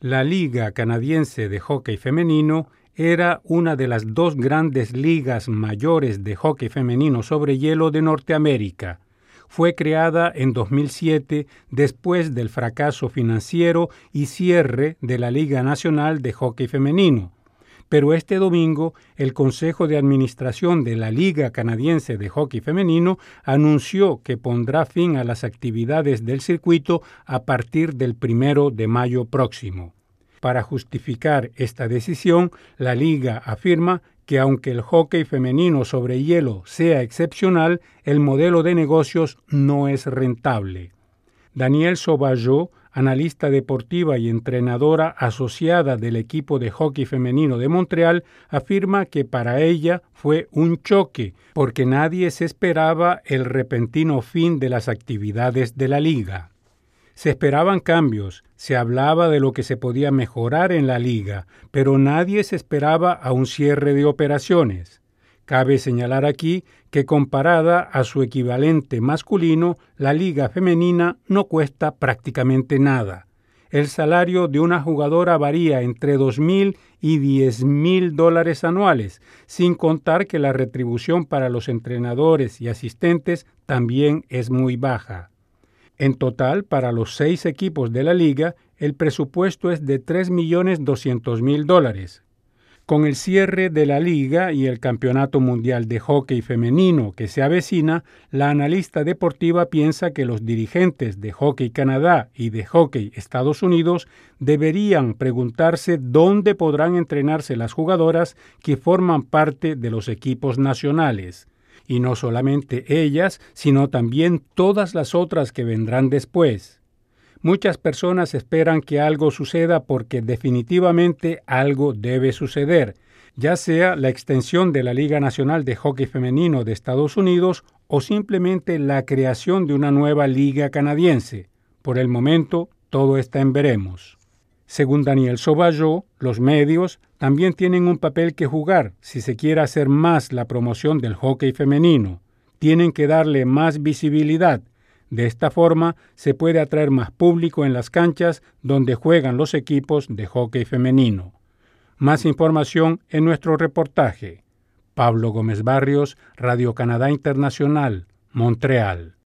La Liga Canadiense de Hockey Femenino era una de las dos grandes ligas mayores de hockey femenino sobre hielo de Norteamérica. Fue creada en 2007 después del fracaso financiero y cierre de la Liga Nacional de Hockey Femenino, pero este domingo el Consejo de Administración de la Liga Canadiense de Hockey Femenino anunció que pondrá fin a las actividades del circuito a partir del primero de mayo próximo. Para justificar esta decisión, la liga afirma que aunque el hockey femenino sobre hielo sea excepcional, el modelo de negocios no es rentable. Daniel Sauvageau, analista deportiva y entrenadora asociada del equipo de hockey femenino de Montreal, afirma que para ella fue un choque porque nadie se esperaba el repentino fin de las actividades de la liga. Se esperaban cambios, se hablaba de lo que se podía mejorar en la liga, pero nadie se esperaba a un cierre de operaciones. Cabe señalar aquí que comparada a su equivalente masculino, la liga femenina no cuesta prácticamente nada. El salario de una jugadora varía entre dos mil y diez mil dólares anuales, sin contar que la retribución para los entrenadores y asistentes también es muy baja. En total, para los seis equipos de la liga, el presupuesto es de tres millones doscientos mil dólares, con el cierre de la liga y el Campeonato Mundial de Hockey Femenino que se avecina, la analista deportiva piensa que los dirigentes de Hockey Canadá y de Hockey Estados Unidos deberían preguntarse dónde podrán entrenarse las jugadoras que forman parte de los equipos nacionales. Y no solamente ellas, sino también todas las otras que vendrán después. Muchas personas esperan que algo suceda porque definitivamente algo debe suceder, ya sea la extensión de la Liga Nacional de Hockey Femenino de Estados Unidos o simplemente la creación de una nueva liga canadiense. Por el momento, todo está en veremos. Según Daniel Soballo, los medios también tienen un papel que jugar si se quiere hacer más la promoción del hockey femenino. Tienen que darle más visibilidad de esta forma se puede atraer más público en las canchas donde juegan los equipos de hockey femenino. Más información en nuestro reportaje. Pablo Gómez Barrios, Radio Canadá Internacional, Montreal.